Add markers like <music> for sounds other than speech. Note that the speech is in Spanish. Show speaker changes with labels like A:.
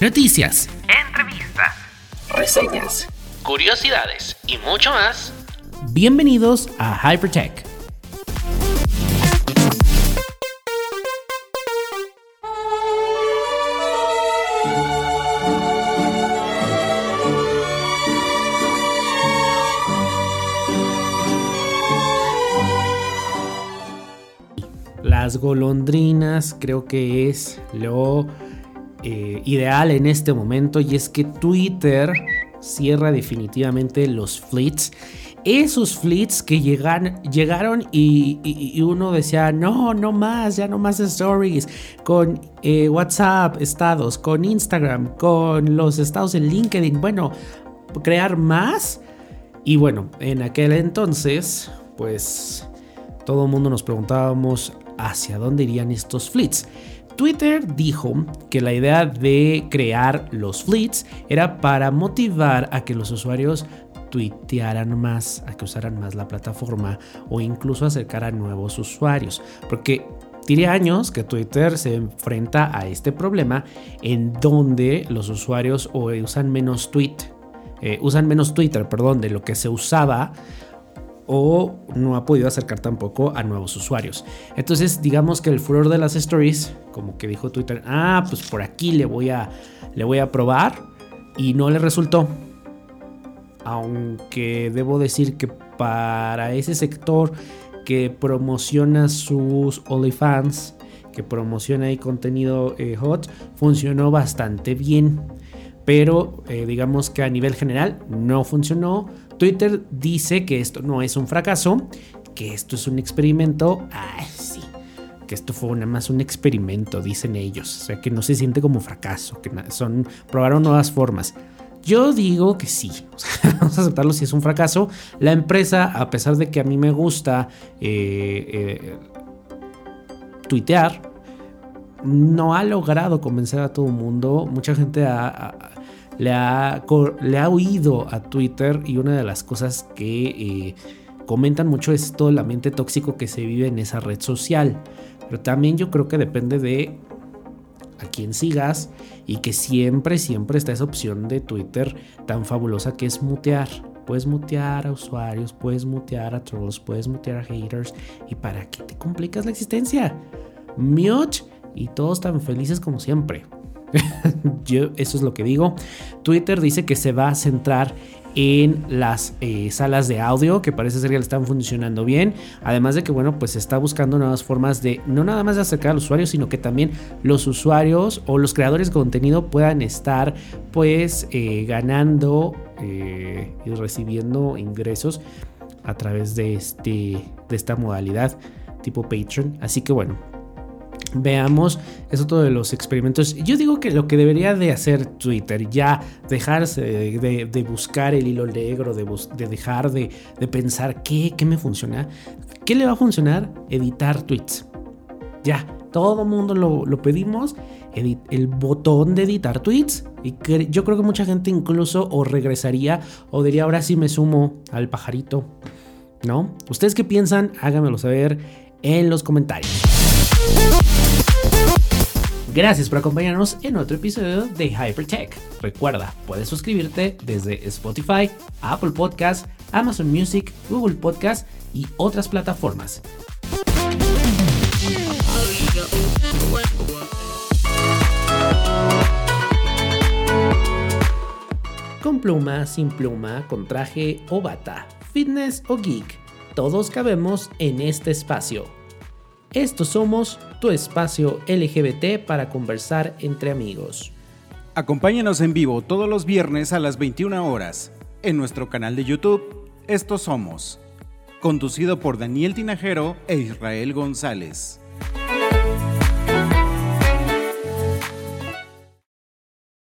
A: noticias,
B: entrevistas,
A: reseñas,
B: curiosidades y mucho más.
A: Bienvenidos a Hypertech. Las golondrinas creo que es lo eh, ideal en este momento y es que Twitter cierra definitivamente los fleets. Esos fleets que llegan, llegaron y, uno decía, no, no más, ya no más stories, con eh, WhatsApp, estados, con Instagram, con los estados en LinkedIn, bueno, crear más. Y bueno, en aquel entonces, pues todo el mundo nos preguntábamos hacia dónde irían estos fleets. Twitter dijo que la idea de crear los fleets era para motivar a que los usuarios tuitearan más, a que usaran más la plataforma o incluso acercar a nuevos usuarios. Porque tiene años que Twitter se enfrenta a este problema en donde los usuarios usan menos tweet, eh, usan menos Twitter, perdón, de lo que se usaba o no ha podido acercar tampoco a nuevos usuarios. Entonces, digamos que el furor de las stories, como que dijo Twitter, ah, pues por aquí le voy a, le voy a probar y no le resultó. Aunque debo decir que para ese sector que promociona sus OnlyFans, que promociona ahí contenido eh, hot, funcionó bastante bien. Pero eh, digamos que a nivel general no funcionó Twitter dice que esto no es un fracaso, que esto es un experimento. Ay, sí. Que esto fue nada más un experimento, dicen ellos. O sea, que no se siente como fracaso, que son probaron nuevas formas. Yo digo que sí, <laughs> vamos a aceptarlo si es un fracaso. La empresa, a pesar de que a mí me gusta eh, eh, tuitear, no ha logrado convencer a todo el mundo. Mucha gente ha, le ha, le ha oído a Twitter y una de las cosas que eh, comentan mucho es todo el ambiente tóxico que se vive en esa red social. Pero también yo creo que depende de a quién sigas y que siempre, siempre está esa opción de Twitter tan fabulosa que es mutear. Puedes mutear a usuarios, puedes mutear a trolls, puedes mutear a haters. ¿Y para qué te complicas la existencia? Mute y todos tan felices como siempre. <laughs> Yo, eso es lo que digo. Twitter dice que se va a centrar en las eh, salas de audio que parece ser que le están funcionando bien además de que bueno pues está buscando nuevas formas de no nada más de acercar al usuario sino que también los usuarios o los creadores de contenido puedan estar pues eh, ganando eh, y recibiendo ingresos a través de este de esta modalidad tipo Patreon así que bueno veamos eso todo de los experimentos. Yo digo que lo que debería de hacer Twitter, ya dejarse de, buscar el hilo negro, de, dejar de, pensar qué, qué me funciona, qué le va a funcionar, editar tweets. Ya, todo mundo lo, pedimos, el botón de editar tweets. Y yo creo que mucha gente incluso o regresaría o diría ahora sí me sumo al pajarito. ¿No? ¿Ustedes qué piensan? Háganmelo saber en los comentarios. Gracias por acompañarnos en otro episodio de Hypertech. Recuerda, puedes suscribirte desde Spotify, Apple Podcasts, Amazon Music, Google Podcasts y otras plataformas. Con pluma, sin pluma, con traje o bata, fitness o geek, todos cabemos en este espacio estos somos tu espacio LGBT para conversar entre amigos.
C: Acompáñanos en vivo todos los viernes a las 21 horas en nuestro canal de YouTube Estos Somos, conducido por Daniel Tinajero e Israel González.